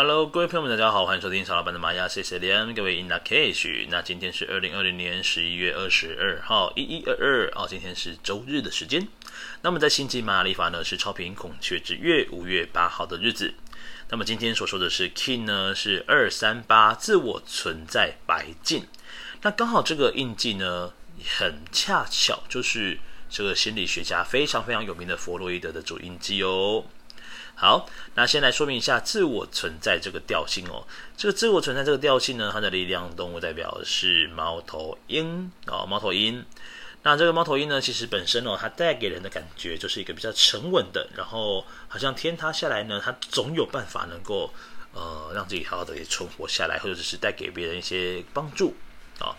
Hello，各位朋友们，大家好，欢迎收听小老板的玛雅谢谢连各位 In lak'ech。那今天是二零二零年十一月二十二号，一一二二哦，今天是周日的时间。那么在星际玛雅历法呢，是超频孔雀之月五月八号的日子。那么今天所说的是 King 呢，是二三八自我存在白镜。那刚好这个印记呢，很恰巧就是这个心理学家非常非常有名的弗洛伊德的主印记哦。好，那先来说明一下自我存在这个调性哦。这个自我存在这个调性呢，它的力量动物代表的是猫头鹰哦，猫头鹰。那这个猫头鹰呢，其实本身哦，它带给人的感觉就是一个比较沉稳的，然后好像天塌下来呢，它总有办法能够呃让自己好好的给存活下来，或者是带给别人一些帮助啊。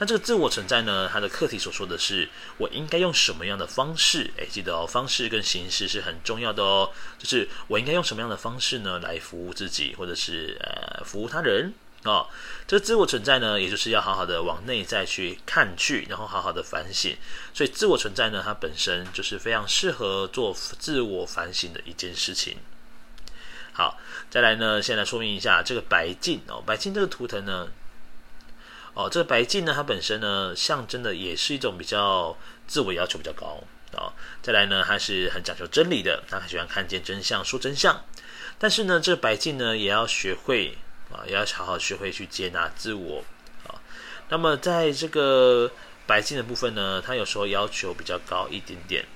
那这个自我存在呢，它的课题所说的是，我应该用什么样的方式？诶，记得哦，方式跟形式是很重要的哦。就是我应该用什么样的方式呢，来服务自己，或者是呃服务他人哦。这个自我存在呢，也就是要好好的往内在去看去，然后好好的反省。所以自我存在呢，它本身就是非常适合做自我反省的一件事情。好，再来呢，先来说明一下这个白镜哦，白镜这个图腾呢。哦，这个白镜呢，它本身呢，象征的也是一种比较自我要求比较高啊、哦。再来呢，它是很讲究真理的，他很喜欢看见真相，说真相。但是呢，这个白镜呢，也要学会啊，也要好好学会去接纳自我啊、那么在这个白镜的部分呢，它有时候要求比较高一点点，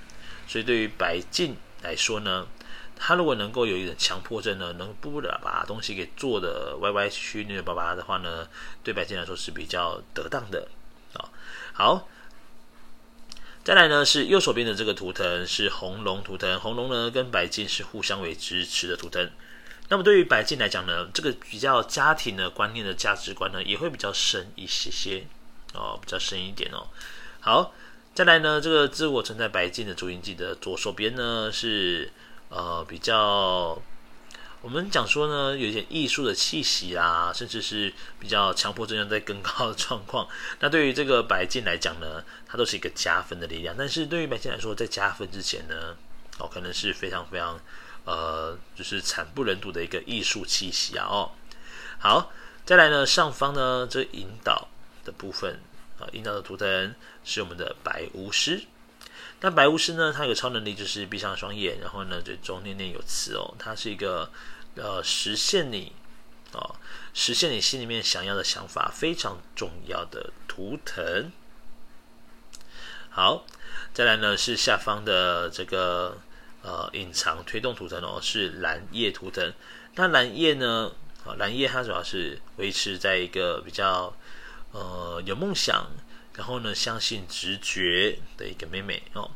所以对于白镜来说呢。他如果能够有一点强迫症呢，能不把东西给做的歪歪曲曲扭扭巴巴的话呢，对白金来说是比较得当的啊。好，再来呢是右手边的这个图腾是红龙图腾，红龙呢跟白金是互相为支持的图腾。那么对于白金来讲呢，这个比较家庭的观念的价值观呢也会比较深一些些哦，比较深一点哦。好，再来呢这个自我存在白金的主印记的左手边呢是。呃，比较我们讲说呢，有一点艺术的气息啊，甚至是比较强迫症在更高的状况。那对于这个白金来讲呢，它都是一个加分的力量。但是对于白金来说，在加分之前呢，哦，可能是非常非常呃，就是惨不忍睹的一个艺术气息啊。哦，好，再来呢，上方呢，这引导的部分啊，引导的图腾是我们的白巫师。那白巫师呢，他有超能力，就是闭上双眼，然后呢，嘴中念念有词哦。他是一个呃，实现你哦，实现你心里面想要的想法非常重要的图腾。好，再来呢是下方的这个呃隐藏推动图腾哦，是蓝夜图腾。那蓝夜呢，啊蓝夜它主要是维持在一个比较呃有梦想。然后呢，相信直觉的一个妹妹哦。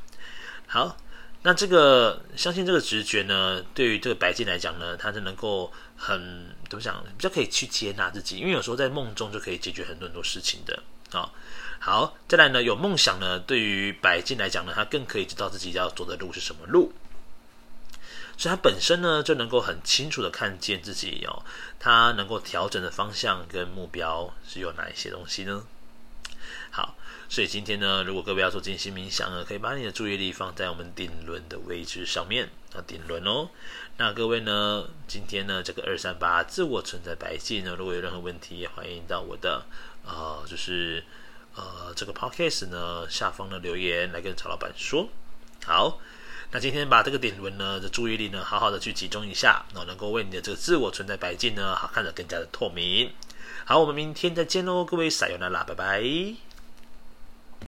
好，那这个相信这个直觉呢，对于这个白镜来讲呢，它是能够很怎么讲，比较可以去接纳自己，因为有时候在梦中就可以解决很多很多事情的啊、哦。好，再来呢，有梦想呢，对于白镜来讲呢，它更可以知道自己要走的路是什么路，所以他本身呢就能够很清楚的看见自己哦，他能够调整的方向跟目标是有哪一些东西呢？好，所以今天呢，如果各位要做静心冥想呢，可以把你的注意力放在我们顶轮的位置上面啊，顶轮哦。那各位呢，今天呢，这个二三八自我存在白镜呢，如果有任何问题，也欢迎到我的呃，就是呃这个 podcast 呢下方的留言来跟曹老板说。好，那今天把这个顶轮呢的注意力呢，好好的去集中一下，然后能够为你的这个自我存在白镜呢，好看得更加的透明。好，我们明天再见喽，各位撒由那拉，拜拜。